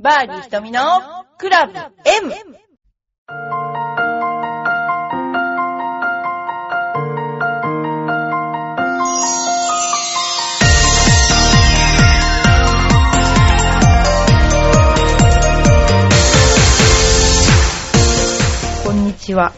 バーディー瞳のクラブ M! こんにちは。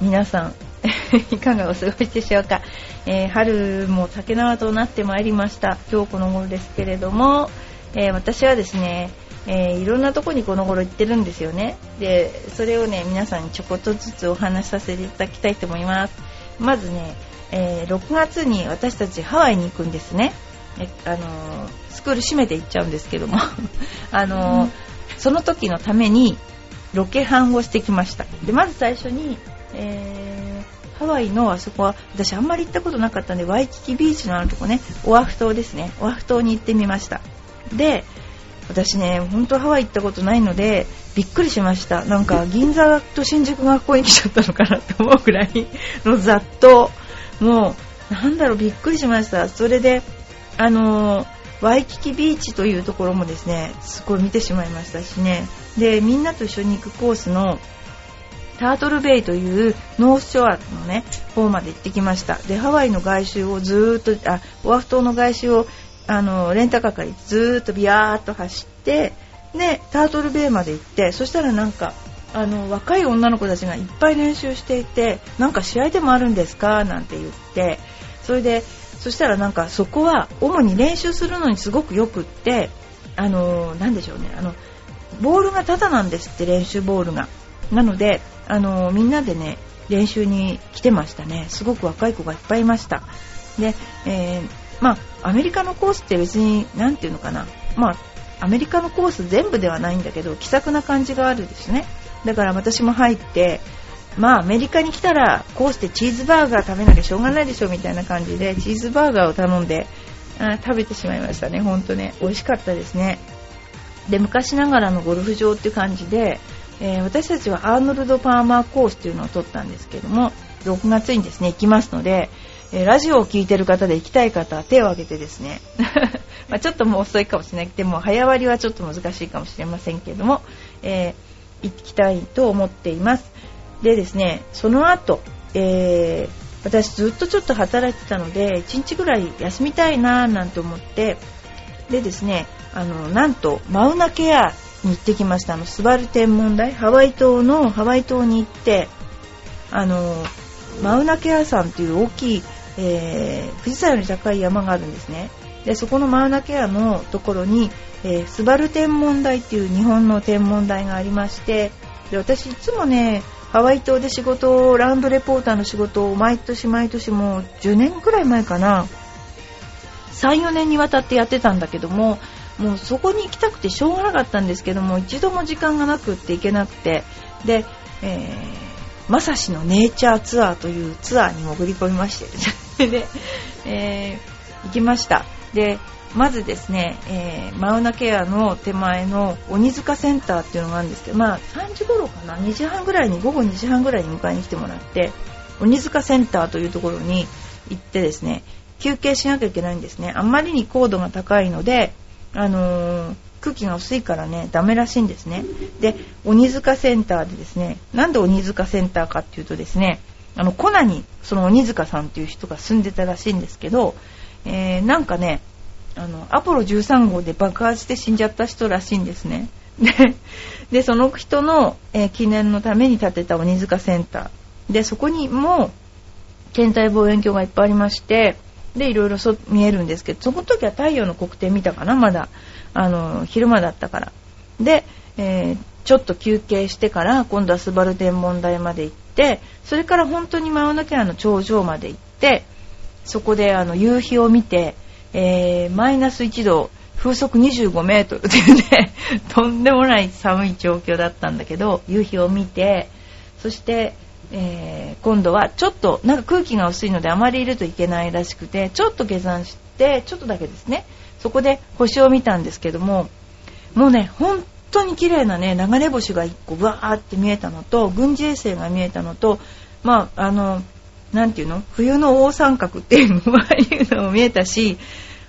皆さん、いかがお過ごしでしょうか、えー春も竹縄となってまいりました。今日この頃ですけれども、えー私はですね、えーいろんなとこにこの頃行ってるんですよね。で、それをね、皆さんにちょこっとずつお話しさせていただきたいと思います。まずね、えー6月に私たちハワイに行くんですね。えあのスクール閉めて行っちゃうんですけども、あのーその時のためにロケハンをしてきました。で、まず最初に、えーハワイのあそこは、私あんまり行ったことなかったんで、ワイキキビーチのあるとこね、オアフ島ですね。オアフ島に行ってみました。で、私ね、本当ハワイ行ったことないので、びっくりしました。なんか、銀座と新宿がここに来ちゃったのかなって思うくらいのざっと、もう、なんだろう、びっくりしました。それで、あのワイキキビーチというところもですね、すごい見てしまいましたしね。で、みんなと一緒に行くコースの、タートルベイというノースショアのね、方まで行ってきました。で、ハワイの外周をずっと、あ、オアフ島の外周を、あの、レンタカーからずっとビヤーっと走って、で、タートルベイまで行って、そしたらなんか、あの、若い女の子たちがいっぱい練習していて、なんか試合でもあるんですか？なんて言って、それで、そしたらなんかそこは主に練習するのにすごくよくって、あの、なんでしょうね、あの、ボールがタダなんですって練習ボールが。なので、あの、みんなでね、練習に来てましたね。すごく若い子がいっぱいいました。で、えーまあ、アメリカのコースって別に、なんていうのかな。まあ、アメリカのコース全部ではないんだけど、気さくな感じがあるですね。だから私も入って、まあアメリカに来たらコースでチーズバーガー食べなきゃしょうがないでしょみたいな感じでチーズバーガーを頼んであ食べてしまいましたね、ほんとね。美味しかったですね。で、昔ながらのゴルフ場って感じで、えー私たちはアーノルド・パーマーコースというのを取ったんですけども、6月にですね、行きますので、えラジオを聴いてる方で行きたい方は手を挙げてですね、まちょっともう遅いかもしれない。でも早割りはちょっと難しいかもしれませんけども、えー行きたいと思っています。でですね、その後、えー私ずっとちょっと働いてたので、1日ぐらい休みたいなーなんて思って、でですね、あの、なんと、マウナケアに行ってきました。あの、スバル天文台、ハワイ島のハワイ島に行って、あの、マウナケア山っていう大きい、えー富士山より高い山があるんですね。で、そこのマウナケアのところに、えースバル天文台っていう日本の天文台がありまして、で、私いつもね、ハワイ島で仕事を、ラウンドレポーターの仕事を毎年毎年もう10年くらい前かな、3、4年にわたってやってたんだけども、もうそこに行きたくてしょうがなかったんですけども、一度も時間がなくって行けなくて、で、えー、まさしのネイチャーツアーというツアーに潜り込みまして、で、えー行きました。で、まずですね、えーマウナケアの手前の鬼塚センターっていうのがあるんですけど、まあ3時頃かな、2時半ぐらいに、午後2時半ぐらいに迎えに来てもらって、鬼塚センターというところに行ってですね、休憩しなきゃいけないんですね。あんまりに高度が高いので、あのー空気が薄いからね、ダメらしいんですね。で、鬼塚センターでですね、なんで鬼塚センターかっていうとですね、あの、コナに、その鬼塚さんっていう人が住んでたらしいんですけど、えーなんかね、あの、アポロ13号で爆発して死んじゃった人らしいんですね。で、でその人の、えー記念のために建てた鬼塚センター。で、そこにも、天体望遠鏡がいっぱいありまして、で、いろいろそ見えるんですけど、その時は太陽の黒点見たかな、まだ。あの、昼間だったから。で、えーちょっと休憩してから、今度はスバル天文台まで行って、それから本当にマウナケアの頂上まで行って、そこであの夕日を見て、えーマイナス1度、風速25メートル っていうね、とんでもない寒い状況だったんだけど、夕日を見て、そして、えー今度はちょっと、なんか空気が薄いのであまりいるといけないらしくて、ちょっと下山して、ちょっとだけですね、そこで星を見たんですけども、もうね、本当に綺麗なね、流れ星が一個ブワーって見えたのと、軍事衛星が見えたのと、まあ、あの、なんていうの？冬の大三角っていうの いうのも見えたし、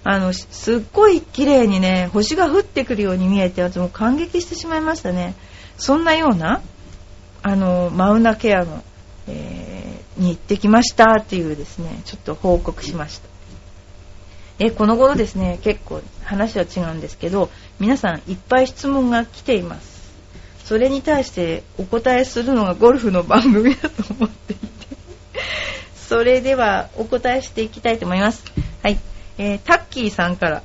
あのすっごい綺麗にね星が降ってくるように見えて私も感激してしまいましたね。そんなようなあのマウナケアの、えー、に行ってきましたっていうですねちょっと報告しました。えこの頃ですね結構話は違うんですけど皆さんいっぱい質問が来ています。それに対してお答えするのがゴルフの番組だと思っていて。それではお答えしていきたいと思います。はい、えー、タッキーさんから。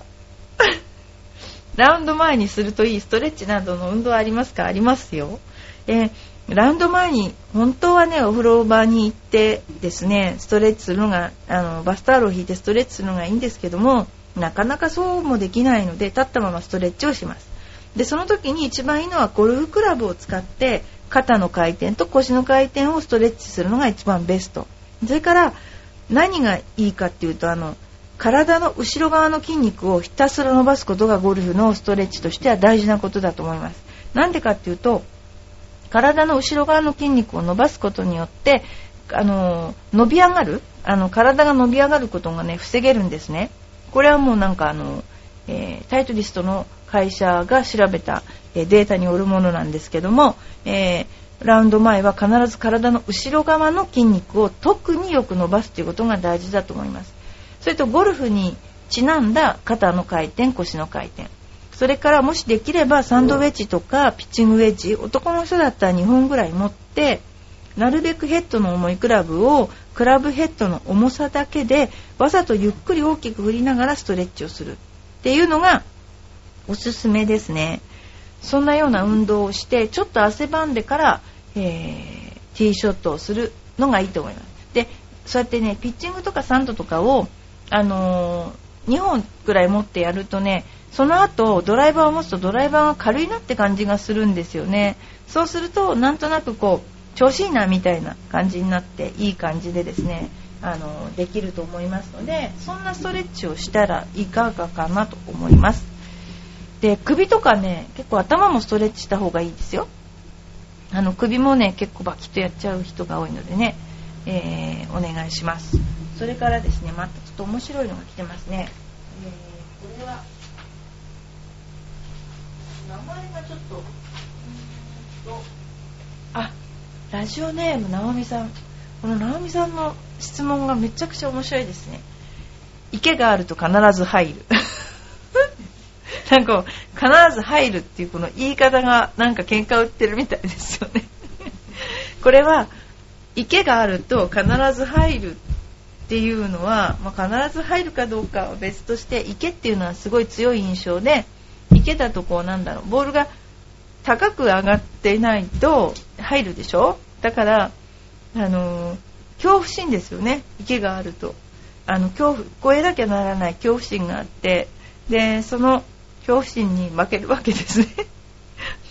ラウンド前にするといいストレッチなどの運動はありますか？ありますよ、えーラウンド前に本当はねお風呂場に行ってですねストレッチするのがあのバスタオルを引いてストレッチするのがいいんですけどもなかなかそうもできないので立ったままストレッチをします。でその時に一番いいのはゴルフクラブを使って肩の回転と腰の回転をストレッチするのが一番ベスト。それから何がいいかっていうとあの体の後ろ側の筋肉をひたすら伸ばすことがゴルフのストレッチとしては大事なことだと思います。なんでかっていうと体の後ろ側の筋肉を伸ばすことによってあの伸び上がるあの体が伸び上がることがね防げるんですね。これはもうなんかあの、えー、タイトリストの会社が調べた、えー、データによるものなんですけども、えー、ラウンド前は必ず体の後ろ側の筋肉を特によく伸ばすということが大事だと思います。それとゴルフにちなんだ肩の回転腰の回転。それからもしできればサンドウェッジとかピッチングウェッジ男の人だったら2本ぐらい持ってなるべくヘッドの重いクラブをクラブヘッドの重さだけでわざとゆっくり大きく振りながらストレッチをする。っていうのがおすすめですね。そんなような運動をしてちょっと汗ばんでから、えー、ティーショットをするのがいいと思います。でそうやってねピッチングとかサンドとかをあのー、2本ぐらい持ってやるとねその後ドライバーを持つとドライバーが軽いなって感じがするんですよね。そうするとなんとなくこう調子いいなみたいな感じになっていい感じでですねあのできると思いますのでそんなストレッチをしたらいかがかなと思います。で首とかね結構頭もストレッチした方がいいですよ。あの首もね結構バキッとやっちゃう人が多いのでね、えー、お願いします。それからですねまたちょっと面白いのが来てますね、えー、これはあラジオネーム直美さん。この直美さんの質問がめちゃくちゃ面白いですね。池があると必ず入る。なんか必ず入るっていうこの言い方がなんか喧嘩売ってるみたいですよね。これは池があると必ず入るっていうのは、まあ、必ず入るかどうかは別として池っていうのはすごい強い印象で池だとこなんだろう。ボールが高く上がっていないと入るでしょ？だからあの恐怖心ですよね。池があると。あの恐怖越えなきゃならない恐怖心があって。でその恐怖心に負けるわけですね。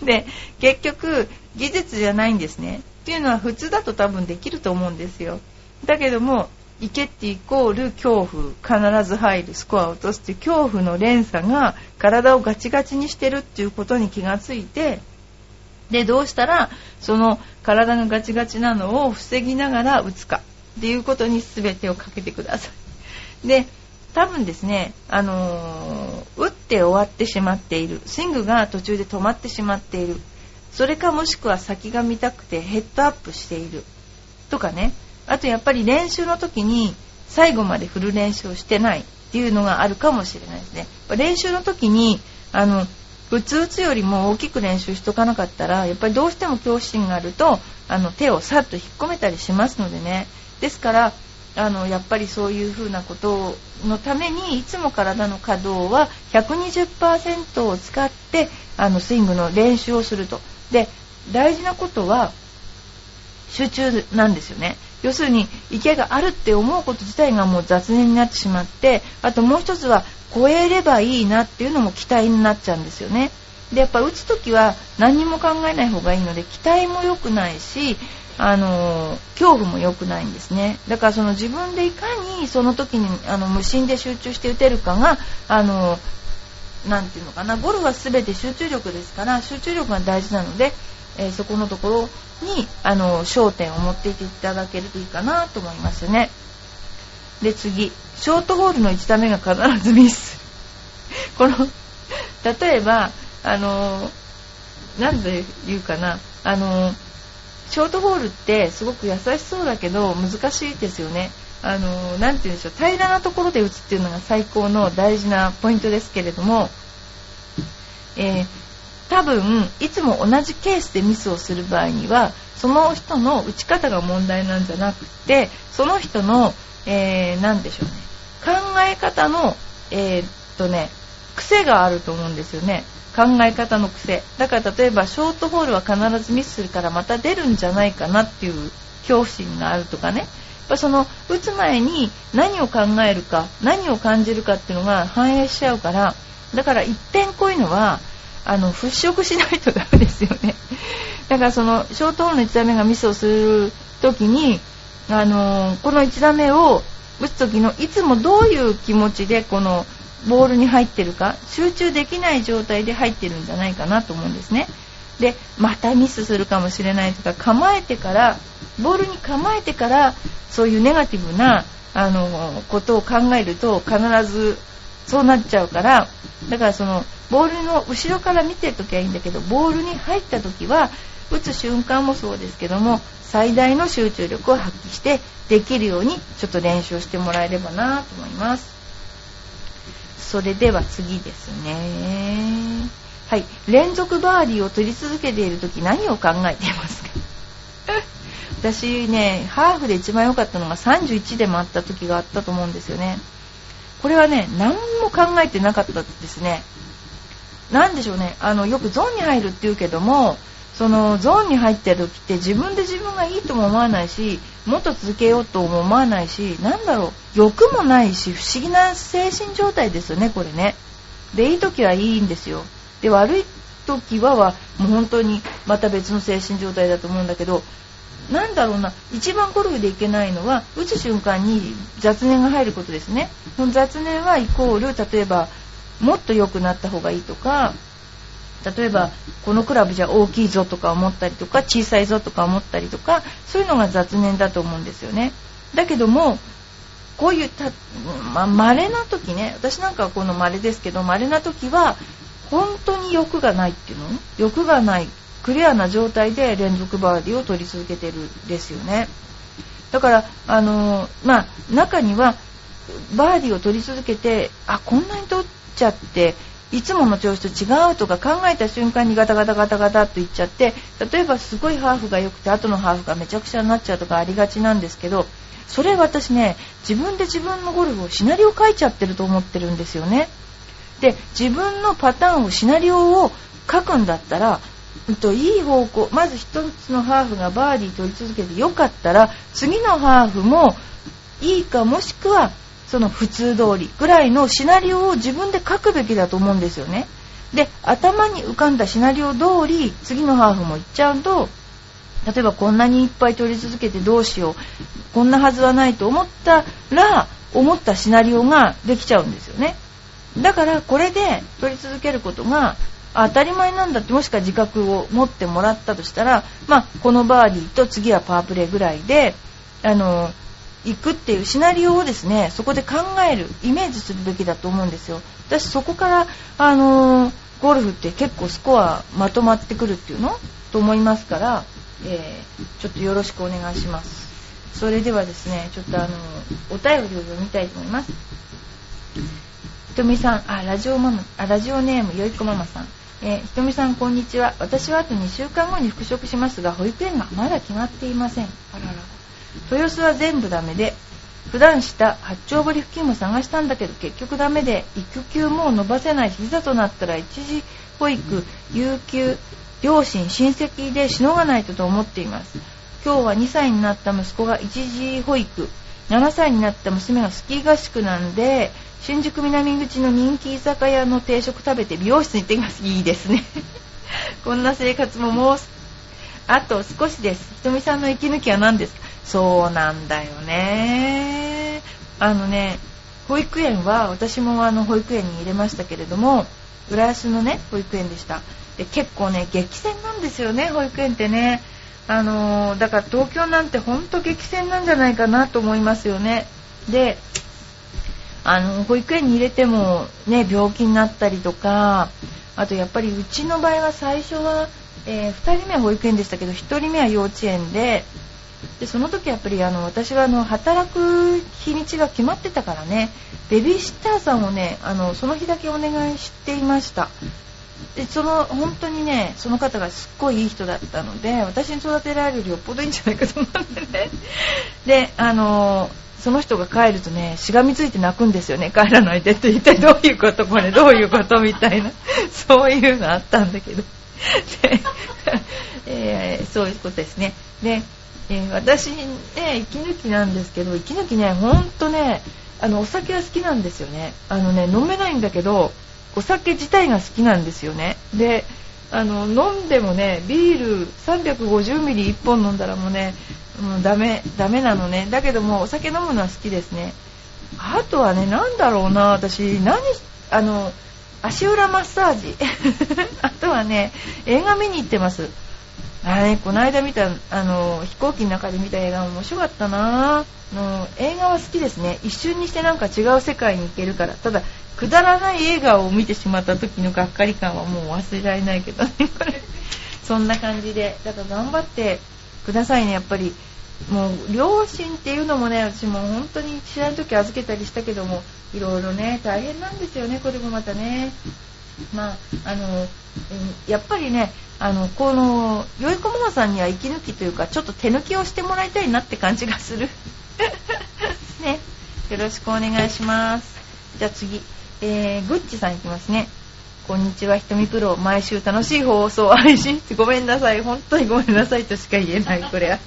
で結局技術じゃないんですね。っていうのは普通だと多分できると思うんですよ。だけども行けってイコール恐怖必ず入るスコアを落とすっていう恐怖の連鎖が体をガチガチにしてるっていうことに気がついてでどうしたらその体がガチガチなのを防ぎながら打つかっていうことに全てをかけてください。で多分ですね、あのー、打って終わってしまっている。スイングが途中で止まってしまっている。それかもしくは先が見たくてヘッドアップしている。とかね。あとやっぱり練習の時に最後まで振る練習をしてないっていうのがあるかもしれないですね。練習の時にあの普通打つよりも大きく練習しとかなかったらやっぱりどうしても恐怖心があるとあの手をさっと引っ込めたりしますのでねですからあのやっぱりそういうふうなことのためにいつも体の可動は120%を使ってあのスイングの練習をするとで大事なことは集中なんですよね。要するに池があるって思うこと自体がもう雑念になってしまってあともう一つは超えればいいなっていうのも期待になっちゃうんですよね。でやっぱ打つ時は何も考えない方がいいので期待も良くないしあの恐怖も良くないんですね。だからその自分でいかにその時にあの無心で集中して打てるかがあのなていうのかなゴルフは全て集中力ですから集中力が大事なのでえー、そこのところにあの焦点を持っていっていただけるといいかなと思いますね。で次。ショートホールの1打目が必ずミス。この例えばあの何で言うかな。あのショートホールってすごく優しそうだけど難しいですよね。あのなて言うんでしょう。平らなところで打つっていうのが最高の大事なポイントですけれども、えー、多分いつも同じケースでミスをする場合にはその人の打ち方が問題なんじゃなくてその人の、えー、何でしょうね。考え方の、えー、っとね癖があると思うんですよね。考え方の癖。だから例えばショートホールは必ずミスするからまた出るんじゃないかなっていう恐怖心があるとかね。やっぱその打つ前に何を考えるか何を感じるかっていうのが反映しちゃうからだから一遍こういうのはあの払拭しないとダメですよね。だからそのショートホールの1打目がミスをする時にあのこの1打目を打つ時のいつもどういう気持ちでこのボールに入ってるか集中できない状態で入ってるんじゃないかなと思うんですね。でまたミスするかもしれないとか構えてからボールに構えてからそういうネガティブなあのことを考えると必ずそうなっちゃうからだからそのボールの後ろから見てるときはいいんだけどボールに入ったときは打つ瞬間もそうですけども最大の集中力を発揮してできるようにちょっと練習してもらえればなと思います。それでは次ですね。はい。連続バーディーを取り続けている時何を考えていますか？私ねハーフで一番良かったのが31で回った時があったと思うんですよね。これはね何も考えてなかったですね。何でしょうね。あのよくゾーンに入るって言うけどもそのゾーンに入ってる時って自分で自分がいいとも思わないしもっと続けようとも思わないしなんだろう。欲もないし不思議な精神状態ですよねこれね。でいい時はいいんですよ。で悪い時ははもう本当にまた別の精神状態だと思うんだけどなんだろうな。一番ゴルフでいけないのは打つ瞬間に雑念が入ることですね。その雑念はイコール例えばもっと良くなった方がいいとか例えばこのクラブじゃ大きいぞとか思ったりとか小さいぞとか思ったりとかそういうのが雑念だと思うんですよね。だけどもこういうた、ま稀な時ね私なんかはこの稀ですけど稀な時は本当に欲がないっていうの？欲がないクリアな状態で連続バーディーを取り続けてるんですよねだからあのまあ中にはバーディーを取り続けてあこんなに取っちゃっていつもの調子と違うとか考えた瞬間にガタガタガタガタっといっちゃって例えばすごいハーフが良くて後のハーフがめちゃくちゃになっちゃうとかありがちなんですけどそれ私ね自分で自分のゴルフをシナリオ書いちゃってると思ってるんですよね。で自分のパターンをシナリオを書くんだったらといい方向まず1つのハーフがバーディー取り続けてよかったら次のハーフもいいかもしくはその普通通りぐらいのシナリオを自分で書くべきだと思うんですよね。で頭に浮かんだシナリオ通り次のハーフも行っちゃうと例えばこんなにいっぱい取り続けてどうしようこんなはずはないと思ったら思ったシナリオができちゃうんですよねだからこれで取り続けることが当たり前なんだってもしか自覚を持ってもらったとしたら、まあ、このバーディーと次はパワープレーぐらいであの行くっていうシナリオをですねそこで考えるイメージするべきだと思うんですよ。私そこからあの、ゴルフって結構スコアまとまってくるっていうの？と思いますから、えー、ちょっとよろしくお願いします。それではですねちょっとあのお便りを読みたいと思います。ひとみさんあラジオママあラジオネームよいこママさん。えー、ひとみさんこんにちは。私はあと2週間後に復職しますが保育園がまだ決まっていません。あらら。豊洲は全部ダメで普段した八丁堀付近も探したんだけど結局ダメで育休も伸ばせない。しいざとなったら一時保育有給両親親戚でしのがないとと思っています。今日は2歳になった息子が一時保育7歳になった娘がスキー合宿なんで新宿南口の人気居酒屋の定食食べて美容室に行ってきます。いいですね。こんな生活ももうあと少しです。ひとみさんの息抜きは何ですか？そうなんだよね。あのね保育園は私もあの保育園に入れましたけれども浦安のね保育園でした。で結構ね激戦なんですよね保育園ってね。あの、だから東京なんてほんと激戦なんじゃないかなと思いますよね。であの保育園に入れても、ね、病気になったりとかあとやっぱりうちの場合は最初は、えー、2人目は保育園でしたけど1人目は幼稚園ででその時やっぱりあの私はあの働く日にちが決まってたからねベビーシッターさんをねあのその日だけお願いしていました。でその本当にねその方がすっごいいい人だったので私に育てられるよりよっぽどいいんじゃないかと思ってね。であのその人が帰るとねしがみついて泣くんですよね。帰らないでって一体どういうことこれどういうことみたいな。そういうのあったんだけど。で、えー、そういうことですね。で、えー、私ね息抜きなんですけど息抜きねほんとねあのお酒は好きなんですよね。あのね飲めないんだけどお酒自体が好きなんですよね。であの飲んでもねビール350ミリ1本飲んだらもうね、うん、ダメダメなのね。だけどもお酒飲むのは好きですね。あとはね何だろうな私何あの足裏マッサージ。あとはね映画見に行ってます。あれ、この間見たあの飛行機の中で見た映画面白かったな。の映画は好きですね。一瞬にしてなんか違う世界に行けるから。ただくだらない映画を見てしまった時のがっかり感はもう忘れられないけどね。これそんな感じで。だから頑張ってくださいね。やっぱりもう両親っていうのもね私も本当に知らん時預けたりしたけどもいろいろね大変なんですよね。これもまたね。まああのやっぱりねあのこのよいこももさんには息抜きというかちょっと手抜きをしてもらいたいなって感じがする ねよろしくお願いしますじゃあ次えー、ぐっちさんいきますね。こんにちは、ひとみプロ。毎週楽しい放送配信してごめんなさい。本当にごめんなさいとしか言えない、これは。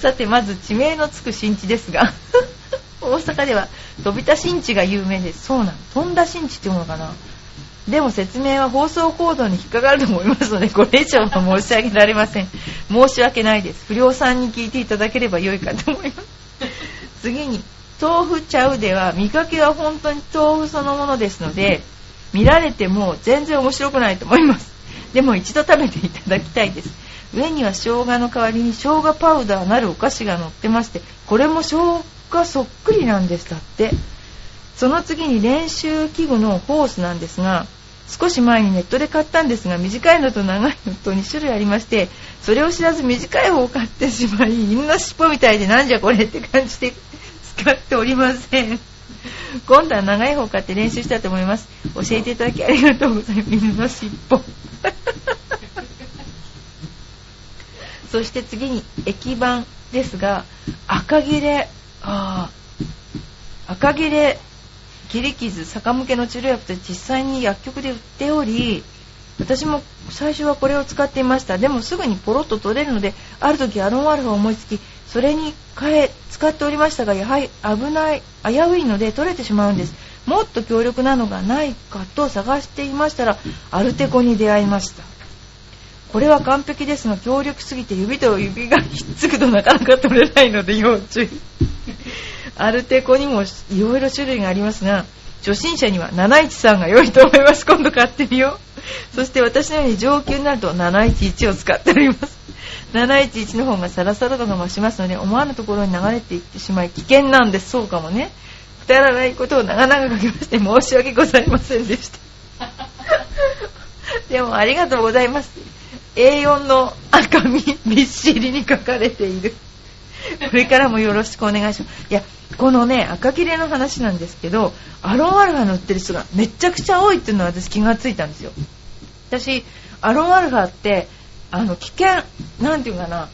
さて、まず地名のつく新地ですが、大阪では飛び田新地が有名です。そうなの。飛んだ新地っていうのかな。でも説明は放送コードに引っかかると思いますので、これ以上は申し上げられません。申し訳ないです。不良さんに聞いていただければ良いかと思います。次に、豆腐ちゃうでは見かけは本当に豆腐そのものですので見られても全然面白くないと思いますでも一度食べていただきたいです上には生姜の代わりに生姜パウダーなるお菓子が乗ってましてこれも生姜そっくりなんですだってその次に練習器具のホースなんですが少し前にネットで買ったんですが短いのと長いのと2種類ありましてそれを知らず短い方を買ってしまい犬の尻尾みたいでなんじゃこれって感じで使っておりません。今度は長い方を買って練習したいと思います。教えていただきありがとうございます。犬の尻尾。そして次に駅番ですが、赤切れ、あ赤切れ、切り傷、逆向けの治療薬って実際に薬局で売っており、私も最初はこれを使っていました。でもすぐにポロッと取れるので、ある時アロンアルファを思いつき、それに変え使っておりましたがやはり危ない危ういので取れてしまうんです。もっと強力なのがないかと探していましたらアルテコに出会いました。これは完璧ですが強力すぎて指と指がひっつくとなかなか取れないので要注意。アルテコにもいろいろ種類がありますが初心者には713が良いと思います。今度買ってみよう。そして私のように上級になると711を使っております。711の方がサラサラ度が増しますので思わぬところに流れていってしまい危険なんです。そうかもね。くだらないことを長々書きまして申し訳ございませんでした。でもありがとうございます。A4 の赤みびっしりに書かれている。これからもよろしくお願いします。いやこのね赤切れの話なんですけどアロンアルファ乗ってる人がめちゃくちゃ多いっていうのは私気がついたんですよ。私アロンアルファってあの危険なんていうかな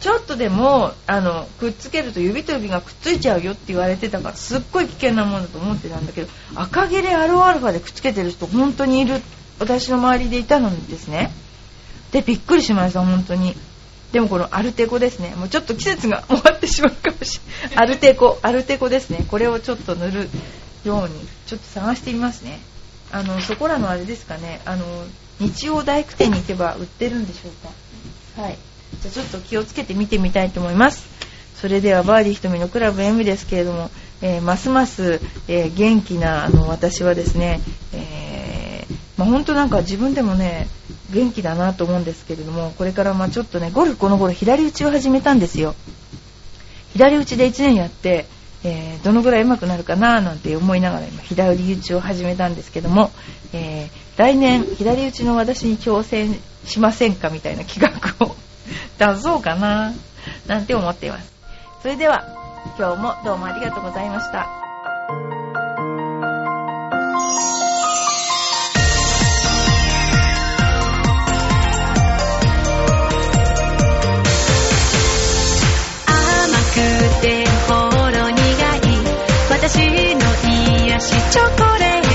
ちょっとでもあのくっつけると指と指がくっついちゃうよって言われてたからすっごい危険なものだと思ってたんだけど赤切れアロンアルファでくっつけてる人本当にいる私の周りでいたのですね。でびっくりしました本当に。でもこのアルテコですね。もうちょっと季節が終わってしまうかもしれない。アルテコアルテコですね。これをちょっと塗るようにちょっと探してみますね。あのそこらのあれですかね。あの日曜大工店に行けば売ってるんでしょうか。はい。じゃあちょっと気をつけて見てみたいと思います。それではバーディーひとみのクラブ M ですけれども、えー、ますます、えー、元気なあの私はですね、えー、まあ、本当なんか自分でもね元気だなと思うんですけれどもこれからまあちょっとねゴルフこの頃左打ちを始めたんですよ。左打ちで1年やってえー、どのぐらい上手くなるかななんて思いながら今左打ちを始めたんですけども、えー、来年左打ちの私に挑戦しませんかみたいな企画を 出そうかななんて思っています。それでは今日もどうもありがとうございました。私の癒しチョコレート